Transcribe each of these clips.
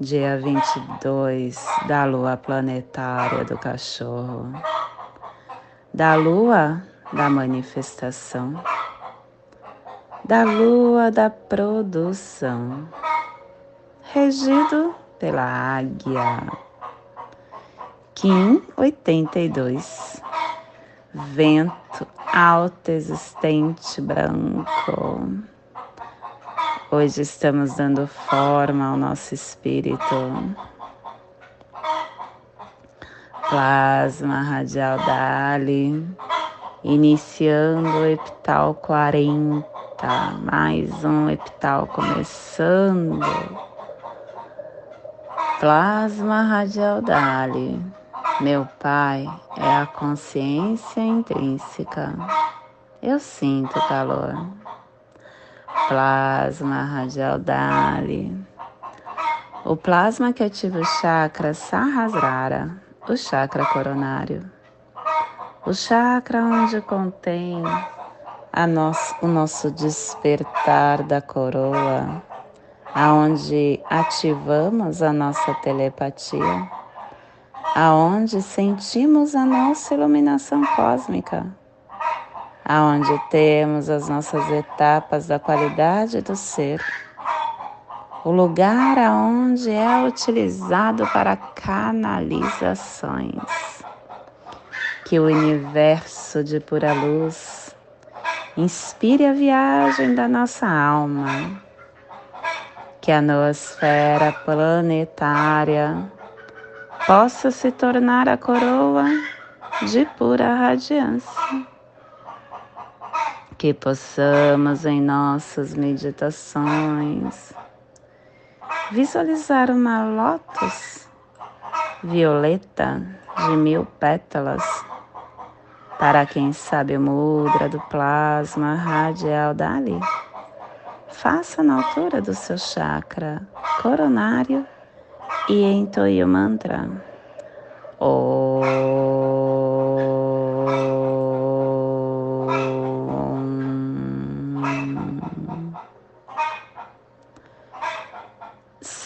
dia 22 da lua planetária do cachorro, da lua da manifestação, da lua da produção, regido pela águia. Kim 82, vento alto existente branco Hoje estamos dando forma ao nosso espírito. Plasma radial Dali, iniciando o epital 40, mais um epital começando. Plasma radial Dali, meu pai é a consciência intrínseca. Eu sinto calor plasma radial Dali. O plasma que ativa o chakra Sahasrara, o chakra coronário. O chakra onde contém a nosso, o nosso despertar da coroa, aonde ativamos a nossa telepatia, aonde sentimos a nossa iluminação cósmica aonde temos as nossas etapas da qualidade do ser, o lugar aonde é utilizado para canalizações, que o universo de pura luz inspire a viagem da nossa alma, que a noosfera planetária possa se tornar a coroa de pura radiância que possamos em nossas meditações visualizar uma lótus violeta de mil pétalas para quem sabe o mudra do plasma radial dali. Faça na altura do seu chakra coronário e entoie o mantra.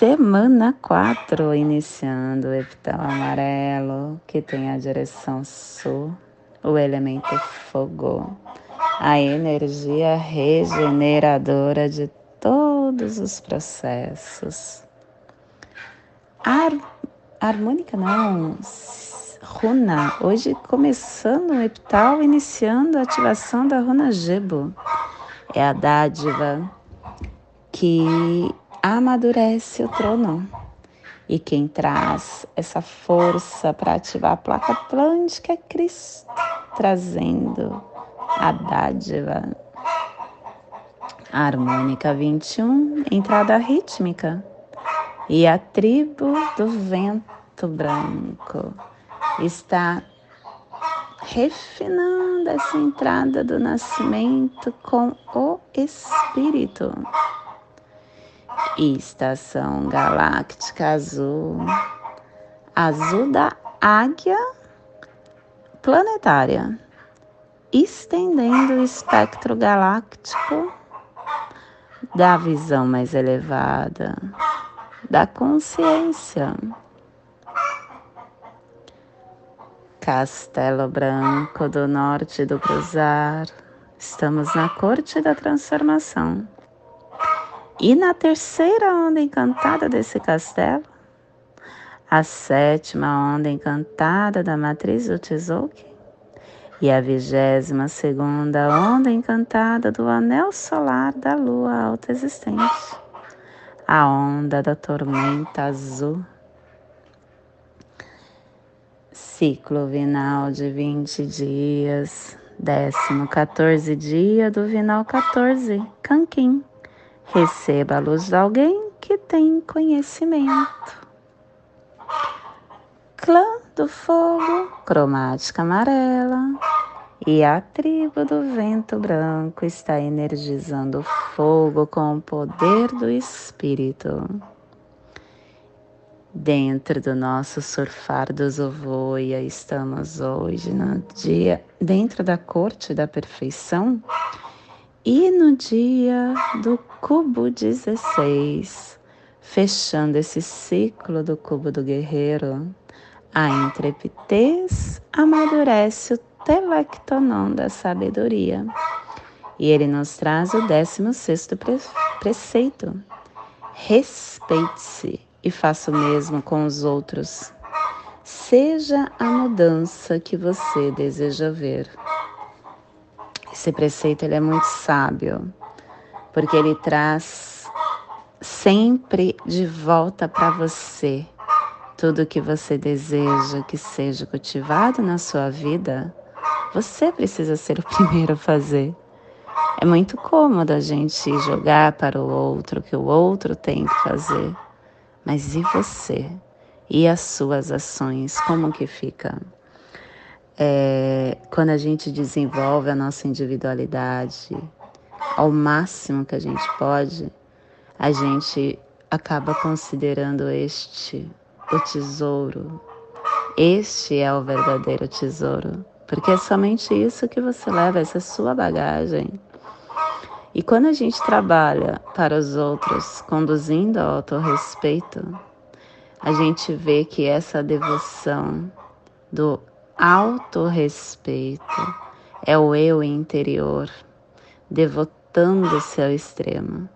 Semana 4, iniciando o epital amarelo, que tem a direção sul, o elemento fogo, a energia regeneradora de todos os processos. Ar, harmônica não, runa, hoje começando o epital, iniciando a ativação da runa Gebo. É a dádiva que amadurece o trono. E quem traz essa força para ativar a placa atlântica é Cristo, trazendo a dádiva. A harmônica 21, entrada rítmica. E a tribo do vento branco está refinando essa entrada do nascimento com o Espírito. Estação Galáctica Azul, azul da águia planetária, estendendo o espectro galáctico da visão mais elevada, da consciência. Castelo Branco do Norte do Cruzar, estamos na corte da transformação. E na terceira onda encantada desse castelo, a sétima onda encantada da matriz do Tzolk'in e a vigésima segunda onda encantada do anel solar da lua alta existente, a onda da tormenta azul. Ciclo vinal de 20 dias, décimo 14 dia do vinal 14, Canquim. Receba a luz de alguém que tem conhecimento. Clã do fogo, cromática amarela, e a tribo do vento branco está energizando o fogo com o poder do espírito. Dentro do nosso surfar do Zovoia, estamos hoje no dia dentro da corte da perfeição e no dia do cubo 16, fechando esse ciclo do cubo do guerreiro, a intrepidez amadurece o telectonon da sabedoria. E ele nos traz o 16 pre preceito. Respeite-se e faça o mesmo com os outros. Seja a mudança que você deseja ver. Esse preceito ele é muito sábio, porque ele traz sempre de volta para você tudo que você deseja que seja cultivado na sua vida você precisa ser o primeiro a fazer. É muito cômodo a gente jogar para o outro o que o outro tem que fazer. Mas e você? E as suas ações? Como que fica? É, quando a gente desenvolve a nossa individualidade ao máximo que a gente pode, a gente acaba considerando este o tesouro. Este é o verdadeiro tesouro porque é somente isso que você leva, essa é sua bagagem. E quando a gente trabalha para os outros, conduzindo ao autorrespeito, a gente vê que essa devoção do autorrespeito é o eu interior, devotando-se ao extremo.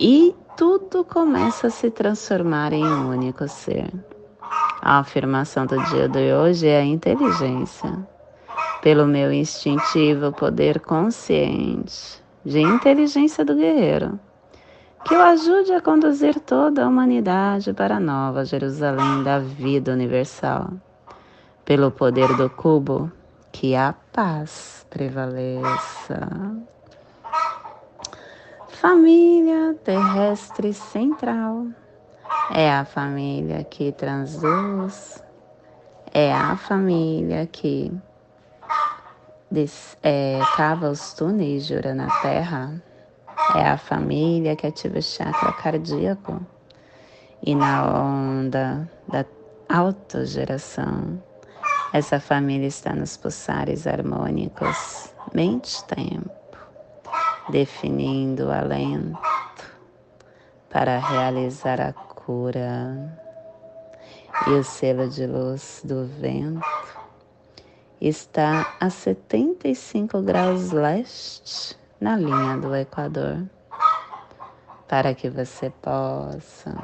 E tudo começa a se transformar em um único ser. A afirmação do dia de hoje é a inteligência pelo meu instintivo poder consciente de inteligência do guerreiro, que o ajude a conduzir toda a humanidade para a nova Jerusalém da vida universal. Pelo poder do cubo, que a paz prevaleça. Família terrestre central é a família que transduz, é a família que des, é, cava os túneis de na Terra é a família que ativa o chakra cardíaco e na onda da autogeração. Essa família está nos pulsares harmônicos, mente-tempo, definindo o alento para realizar a cura. E o selo de luz do vento está a 75 graus leste na linha do Equador, para que você possa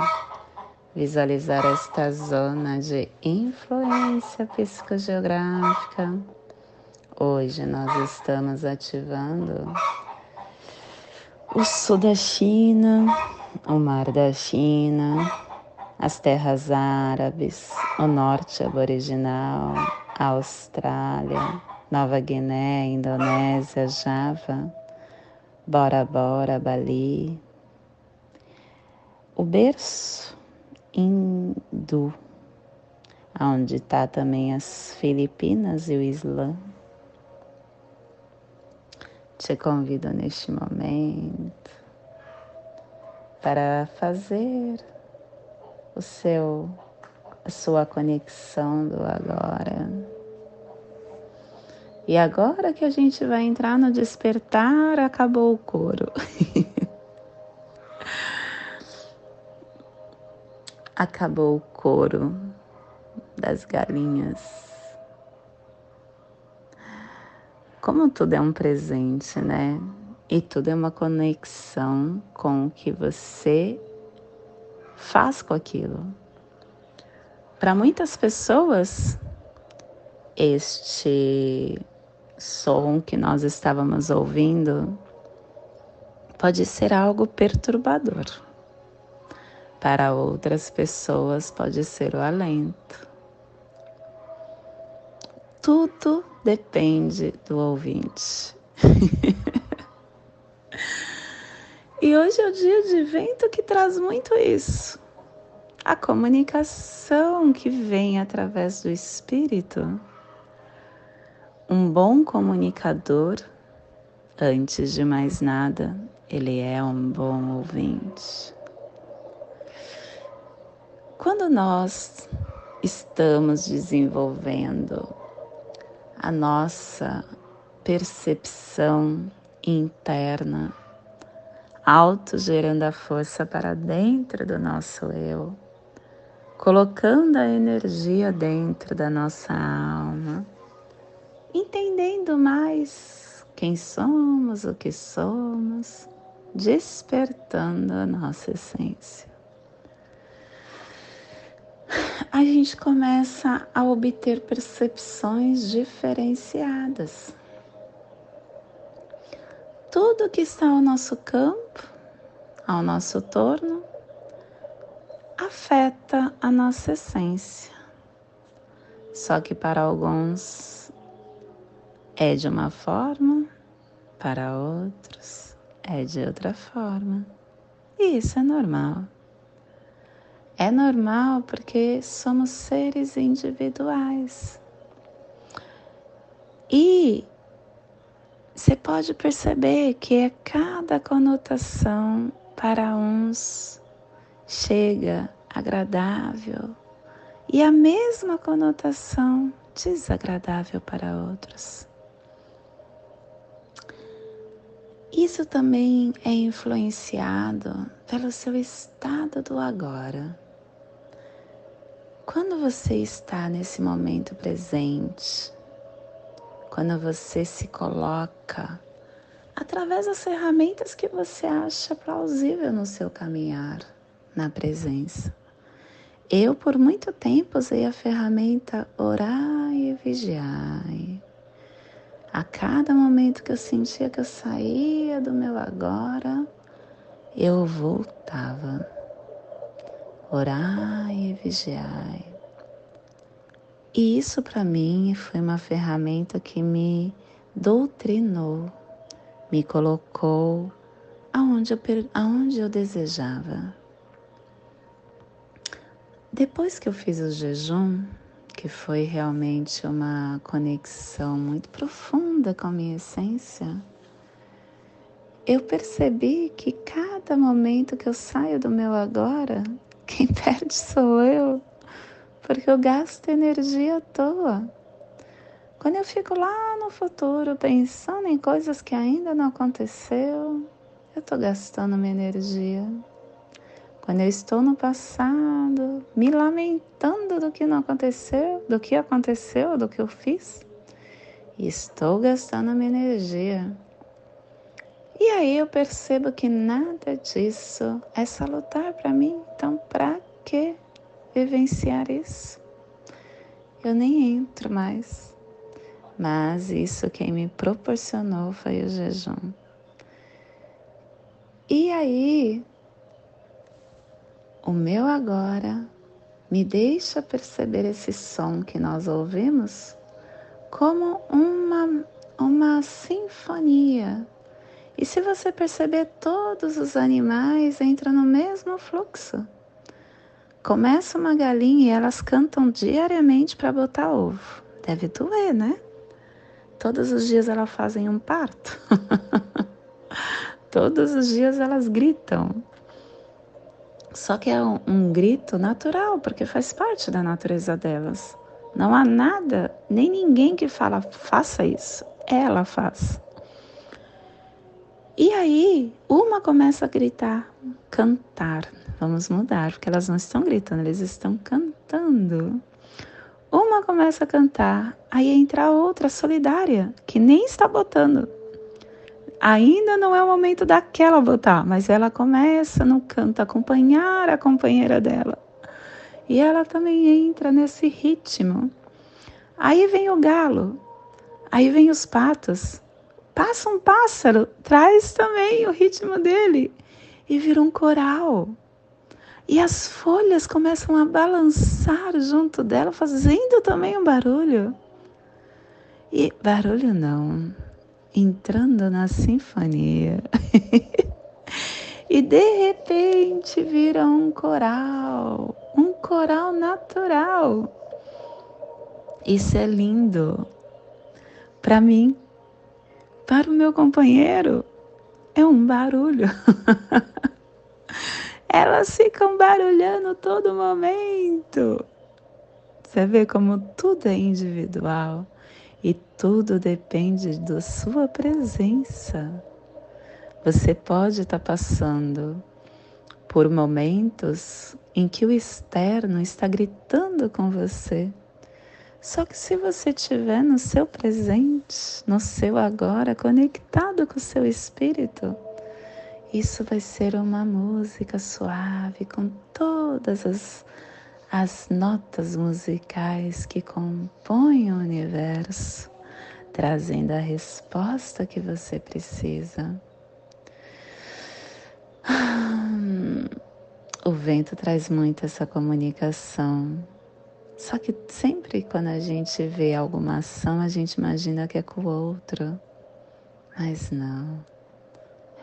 visualizar esta zona de influência psicogeográfica. Hoje nós estamos ativando o sul da China, o mar da China, as terras árabes, o norte aboriginal, Austrália, Nova Guiné, Indonésia, Java, Bora Bora, Bali. O berço hindu, onde está também as Filipinas e o Islã. Te convido neste momento para fazer o seu a sua conexão do agora. E agora que a gente vai entrar no despertar, acabou o couro. acabou o couro das galinhas. Como tudo é um presente, né? E tudo é uma conexão com o que você faz com aquilo. Para muitas pessoas, este som que nós estávamos ouvindo pode ser algo perturbador. Para outras pessoas, pode ser o alento. Tudo depende do ouvinte. E hoje é o dia de vento que traz muito isso. A comunicação que vem através do espírito. Um bom comunicador, antes de mais nada, ele é um bom ouvinte. Quando nós estamos desenvolvendo a nossa percepção interna, autogerando a força para dentro do nosso eu, colocando a energia dentro da nossa alma, entendendo mais quem somos, o que somos, despertando a nossa essência. A gente começa a obter percepções diferenciadas. Tudo que está ao nosso campo, ao nosso torno, afeta a nossa essência. Só que para alguns é de uma forma, para outros é de outra forma. E isso é normal. É normal porque somos seres individuais. E você pode perceber que é cada conotação para uns chega agradável e a mesma conotação desagradável para outros. Isso também é influenciado pelo seu estado do agora. Quando você está nesse momento presente, quando você se coloca através das ferramentas que você acha plausível no seu caminhar, na presença. Eu, por muito tempo, usei a ferramenta orar e vigiar. A cada momento que eu sentia que eu saía do meu agora, eu voltava. Orar e vigiar. E isso para mim foi uma ferramenta que me doutrinou, me colocou aonde eu, aonde eu desejava. Depois que eu fiz o jejum, que foi realmente uma conexão muito profunda com a minha essência, eu percebi que cada momento que eu saio do meu agora, quem perde sou eu, porque eu gasto energia à toa. Quando eu fico lá no futuro pensando em coisas que ainda não aconteceu, eu estou gastando minha energia. Quando eu estou no passado, me lamentando do que não aconteceu, do que aconteceu, do que eu fiz, estou gastando minha energia. E aí eu percebo que nada disso é salutar para mim. Então, para que vivenciar isso? Eu nem entro mais. Mas isso quem me proporcionou foi o jejum. E aí o meu agora me deixa perceber esse som que nós ouvimos como uma, uma sinfonia. E se você perceber, todos os animais entram no mesmo fluxo. Começa uma galinha e elas cantam diariamente para botar ovo. Deve doer, né? Todos os dias elas fazem um parto. Todos os dias elas gritam. Só que é um, um grito natural, porque faz parte da natureza delas. Não há nada, nem ninguém que fala faça isso. Ela faz. E aí, uma começa a gritar, cantar. Vamos mudar, porque elas não estão gritando, eles estão cantando. Uma começa a cantar, aí entra a outra solidária, que nem está botando, ainda não é o momento daquela botar, mas ela começa no canto acompanhar a companheira dela. E ela também entra nesse ritmo. Aí vem o galo, aí vem os patos. Passa um pássaro, traz também o ritmo dele e vira um coral. E as folhas começam a balançar junto dela, fazendo também um barulho. E barulho não, entrando na sinfonia. e de repente vira um coral, um coral natural. Isso é lindo. Para mim, para o meu companheiro, é um barulho. Elas ficam barulhando todo momento. Você vê como tudo é individual e tudo depende da sua presença. Você pode estar passando por momentos em que o externo está gritando com você. Só que se você estiver no seu presente, no seu agora, conectado com o seu espírito, isso vai ser uma música suave com todas as, as notas musicais que compõem o universo, trazendo a resposta que você precisa. O vento traz muito essa comunicação. Só que sempre quando a gente vê alguma ação, a gente imagina que é com o outro. Mas não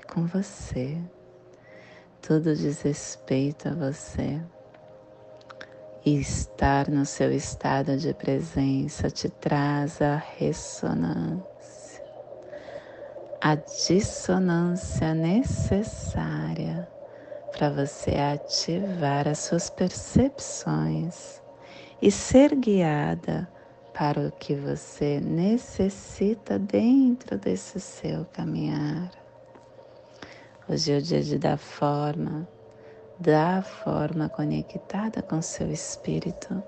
com você. Tudo diz respeito a você. E estar no seu estado de presença te traz a ressonância, a dissonância necessária para você ativar as suas percepções e ser guiada para o que você necessita dentro desse seu caminhar. Hoje é o dia de dar forma, dar forma conectada com seu espírito.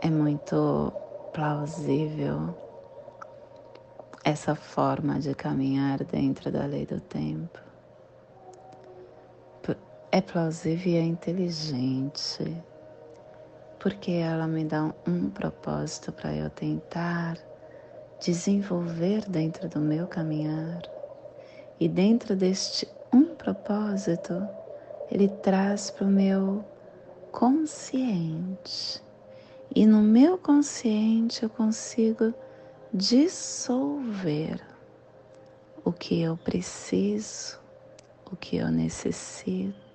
É muito plausível essa forma de caminhar dentro da lei do tempo. É plausível e é inteligente, porque ela me dá um propósito para eu tentar desenvolver dentro do meu caminhar. E dentro deste um propósito, ele traz para o meu consciente. E no meu consciente eu consigo dissolver o que eu preciso, o que eu necessito,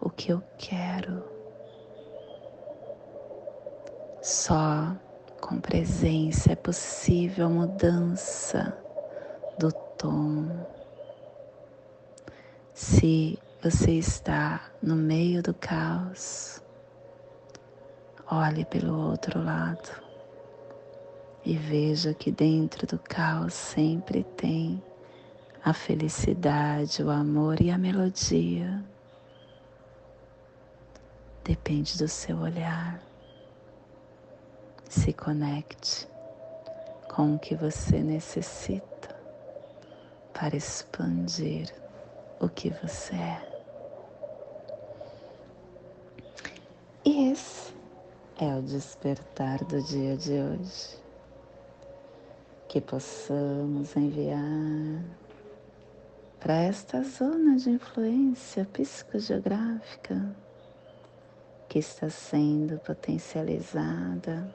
o que eu quero. Só com presença é possível mudança do tom. Se você está no meio do caos, olhe pelo outro lado e veja que dentro do caos sempre tem a felicidade, o amor e a melodia. Depende do seu olhar se conecte com o que você necessita para expandir o que você é. E esse é o despertar do dia de hoje. Que possamos enviar para esta zona de influência psicogeográfica que está sendo potencializada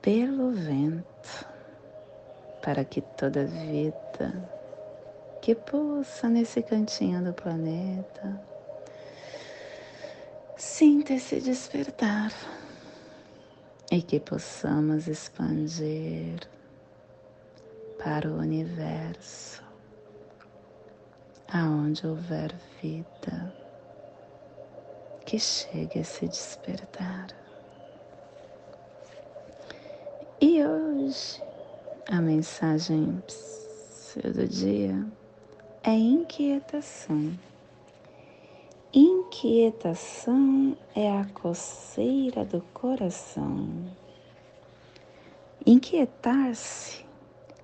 pelo vento, para que toda vida que pulsa nesse cantinho do planeta sinta esse despertar e que possamos expandir para o universo, aonde houver vida, que chegue a se despertar. E hoje a mensagem do dia é inquietação. Inquietação é a coceira do coração. Inquietar-se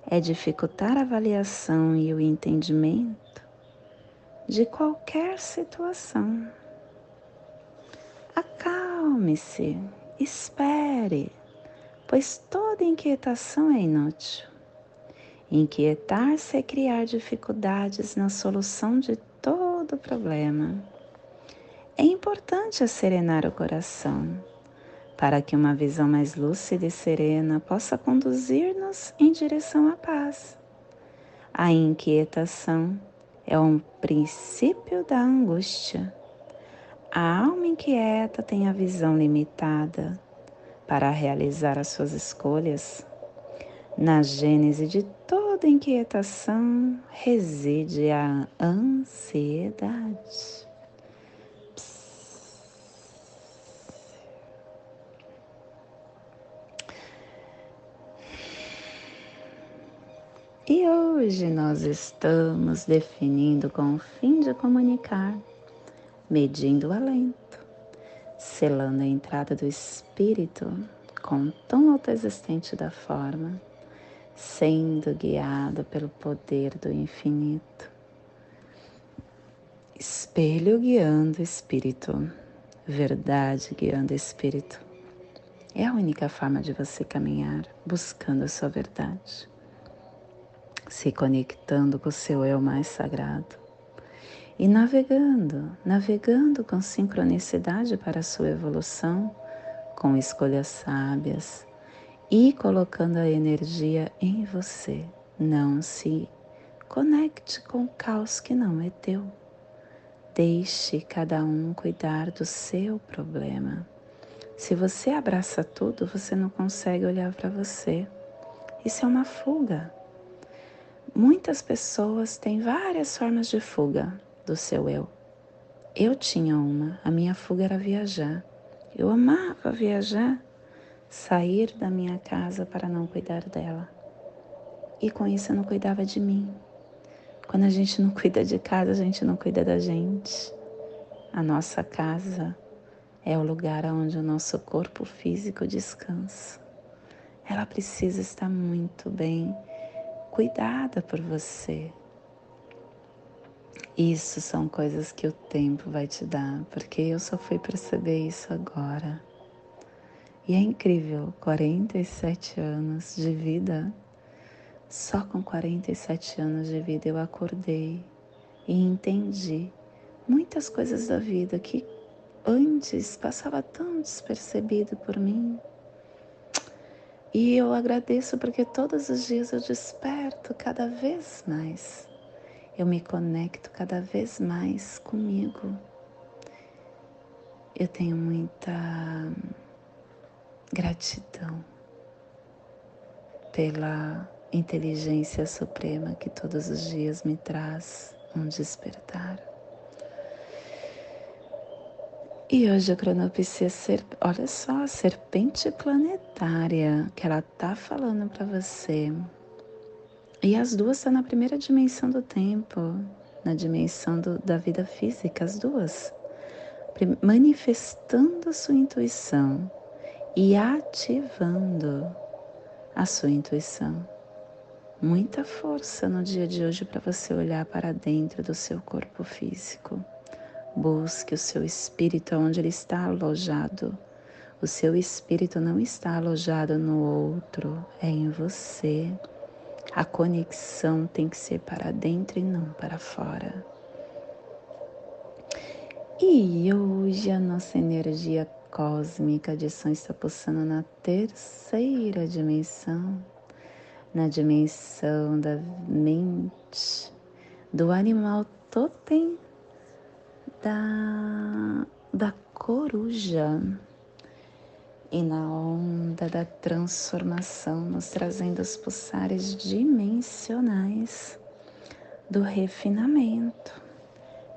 é dificultar a avaliação e o entendimento de qualquer situação. Acalme-se, espere pois toda inquietação é inútil. Inquietar-se é criar dificuldades na solução de todo problema. É importante serenar o coração, para que uma visão mais lúcida e serena possa conduzir-nos em direção à paz. A inquietação é um princípio da angústia. A alma inquieta tem a visão limitada para realizar as suas escolhas. Na gênese de toda inquietação reside a ansiedade. E hoje nós estamos definindo com o fim de comunicar, medindo o alento, selando a entrada do espírito com o tom autoexistente da forma, sendo guiado pelo poder do infinito. Espelho guiando espírito, verdade guiando espírito. É a única forma de você caminhar buscando a sua verdade se conectando com o seu eu mais sagrado e navegando, navegando com sincronicidade para a sua evolução, com escolhas sábias e colocando a energia em você. Não se conecte com o caos que não é teu. Deixe cada um cuidar do seu problema. Se você abraça tudo, você não consegue olhar para você. Isso é uma fuga. Muitas pessoas têm várias formas de fuga do seu eu. Eu tinha uma, a minha fuga era viajar. Eu amava viajar, sair da minha casa para não cuidar dela. E com isso eu não cuidava de mim. Quando a gente não cuida de casa, a gente não cuida da gente. A nossa casa é o lugar onde o nosso corpo físico descansa. Ela precisa estar muito bem cuidada por você. Isso são coisas que o tempo vai te dar, porque eu só fui perceber isso agora. E é incrível, 47 anos de vida. Só com 47 anos de vida eu acordei e entendi muitas coisas da vida que antes passava tão despercebido por mim. E eu agradeço porque todos os dias eu desperto cada vez mais. Eu me conecto cada vez mais comigo. Eu tenho muita gratidão pela inteligência suprema que todos os dias me traz um despertar. E hoje a cronopsia, ser, olha só, a serpente planetária que ela tá falando para você. E as duas estão na primeira dimensão do tempo, na dimensão do, da vida física, as duas. Manifestando a sua intuição e ativando a sua intuição. Muita força no dia de hoje para você olhar para dentro do seu corpo físico Busque o seu espírito onde ele está alojado. O seu espírito não está alojado no outro, é em você. A conexão tem que ser para dentro e não para fora. E hoje a nossa energia cósmica de som está pulsando na terceira dimensão, na dimensão da mente, do animal totem da, da coruja e na onda da transformação, nos trazendo os pulsares dimensionais do refinamento,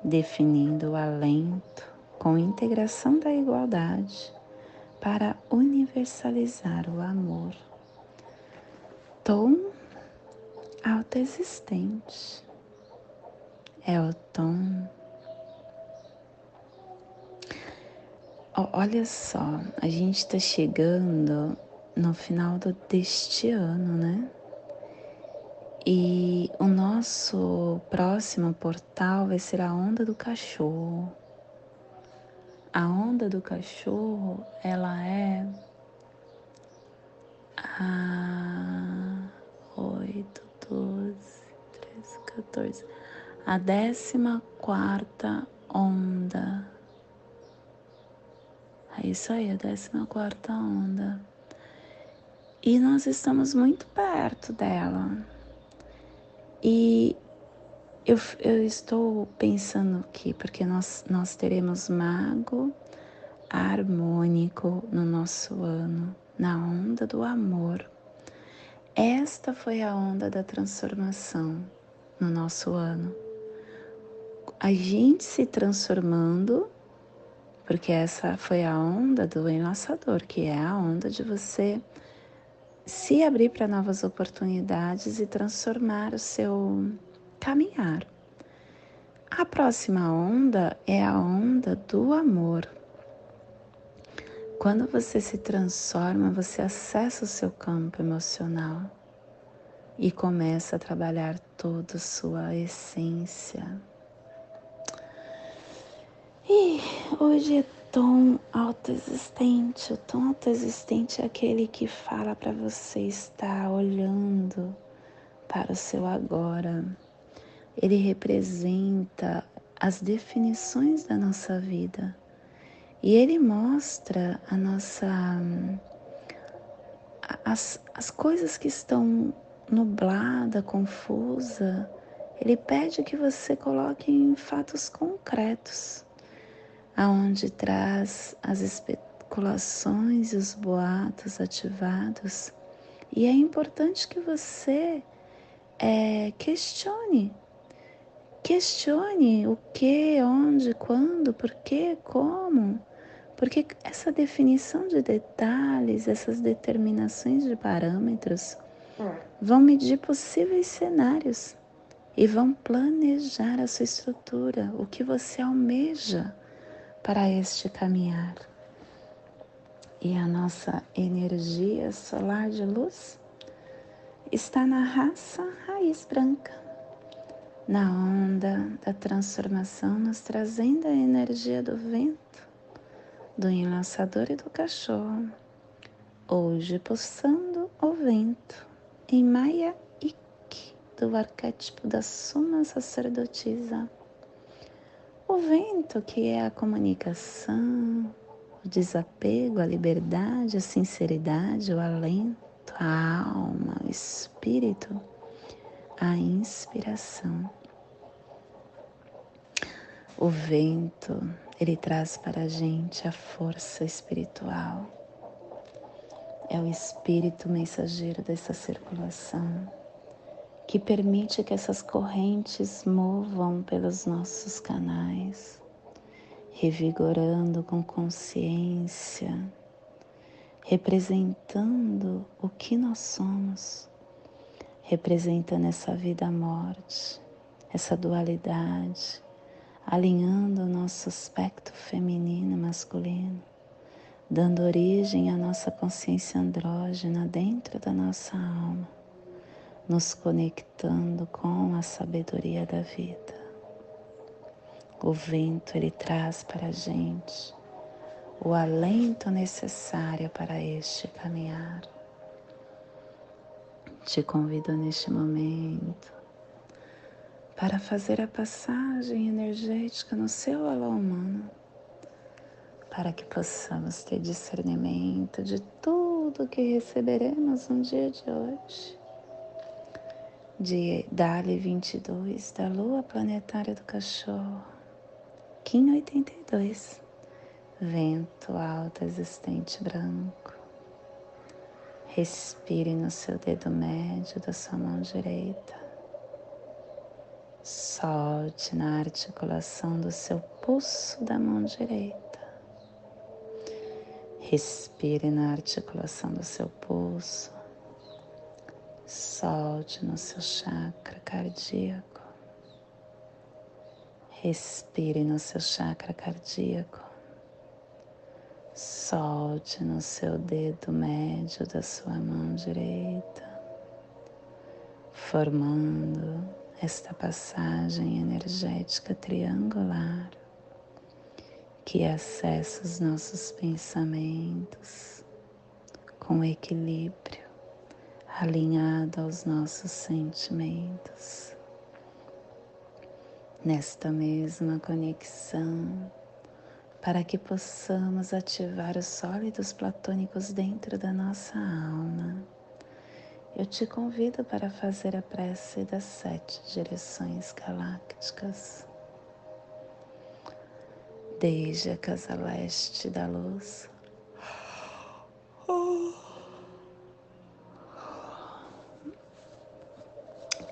definindo o alento com integração da igualdade para universalizar o amor. Tom autoexistente é o tom Olha só, a gente está chegando no final do, deste ano, né? E o nosso próximo portal vai ser a onda do cachorro. A onda do cachorro, ela é a 8, 12, 13, 14, a décima quarta onda é isso aí, a 14 onda. E nós estamos muito perto dela. E eu, eu estou pensando aqui, porque nós, nós teremos mago harmônico no nosso ano, na onda do amor. Esta foi a onda da transformação no nosso ano. A gente se transformando, porque essa foi a onda do enlaçador, que é a onda de você se abrir para novas oportunidades e transformar o seu caminhar. A próxima onda é a onda do amor. Quando você se transforma, você acessa o seu campo emocional e começa a trabalhar toda a sua essência. E hoje é tom autoexistente. O tom autoexistente é aquele que fala para você estar olhando para o seu agora. Ele representa as definições da nossa vida e ele mostra a nossa as, as coisas que estão nublada, confusa. Ele pede que você coloque em fatos concretos, aonde traz as especulações e os boatos ativados. E é importante que você é, questione Questione o que, onde, quando, por que, como. Porque essa definição de detalhes, essas determinações de parâmetros hum. vão medir possíveis cenários e vão planejar a sua estrutura, o que você almeja para este caminhar. E a nossa energia solar de luz está na raça raiz branca na onda da transformação, nos trazendo a energia do vento, do enlaçador e do cachorro. Hoje, pulsando o vento em Maya Ik, do arquétipo da Suma Sacerdotisa. O vento, que é a comunicação, o desapego, a liberdade, a sinceridade, o alento, a alma, o espírito, a inspiração. O vento, ele traz para a gente a força espiritual. É o espírito mensageiro dessa circulação que permite que essas correntes movam pelos nossos canais, revigorando com consciência, representando o que nós somos, representando essa vida a morte, essa dualidade alinhando o nosso aspecto feminino e masculino, dando origem à nossa consciência andrógena dentro da nossa alma, nos conectando com a sabedoria da vida. O vento ele traz para a gente o alento necessário para este caminhar. Te convido neste momento para fazer a passagem energética no seu alô humano, para que possamos ter discernimento de tudo que receberemos no dia de hoje. De Dali 22, da Lua Planetária do Cachorro, Kim 82, Vento alto existente branco. Respire no seu dedo médio da sua mão direita Solte na articulação do seu pulso da mão direita. Respire na articulação do seu pulso. Solte no seu chakra cardíaco. Respire no seu chakra cardíaco. Solte no seu dedo médio da sua mão direita, formando esta passagem energética triangular que acessa os nossos pensamentos com equilíbrio, alinhado aos nossos sentimentos. Nesta mesma conexão, para que possamos ativar os sólidos platônicos dentro da nossa alma eu te convido para fazer a prece das sete direções galácticas. Desde a casa leste da luz,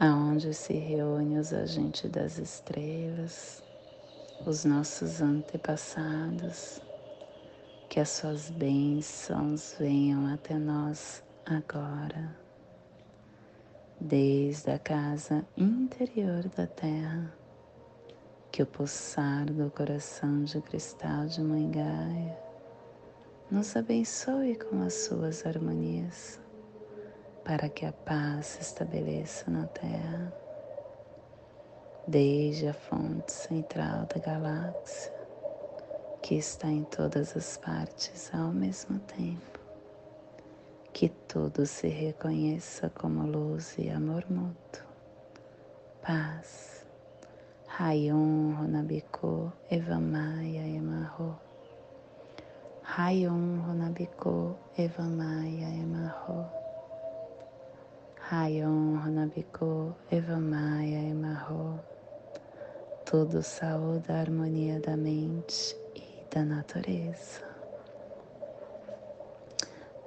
aonde se reúnem os agentes das estrelas, os nossos antepassados, que as suas bênçãos venham até nós agora, desde a casa interior da Terra, que o pulsar do coração de cristal de Mãe Gaia nos abençoe com as suas harmonias, para que a paz se estabeleça na Terra, desde a fonte central da galáxia que está em todas as partes ao mesmo tempo. Que tudo se reconheça como luz e amor mútuo. Paz. Rayon Runabiko Evamaya Emarro. Rayon Runabiko Evamaya Emarro. Rayon Runabiko Evamaya Emarro. Tudo saúde a harmonia da mente da natureza,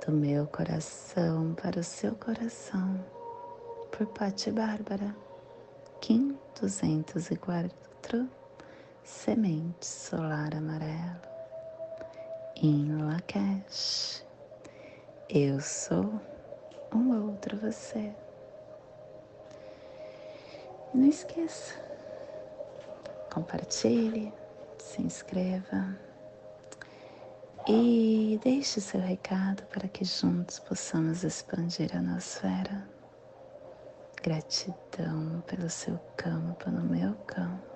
do meu coração para o seu coração, por Pati Bárbara, Kim 204, Semente Solar Amarelo, em Lakesh. Eu sou um outro você. Não esqueça, compartilhe, se inscreva e deixe seu recado para que juntos possamos expandir a nosfera. Gratidão pelo seu campo no meu campo.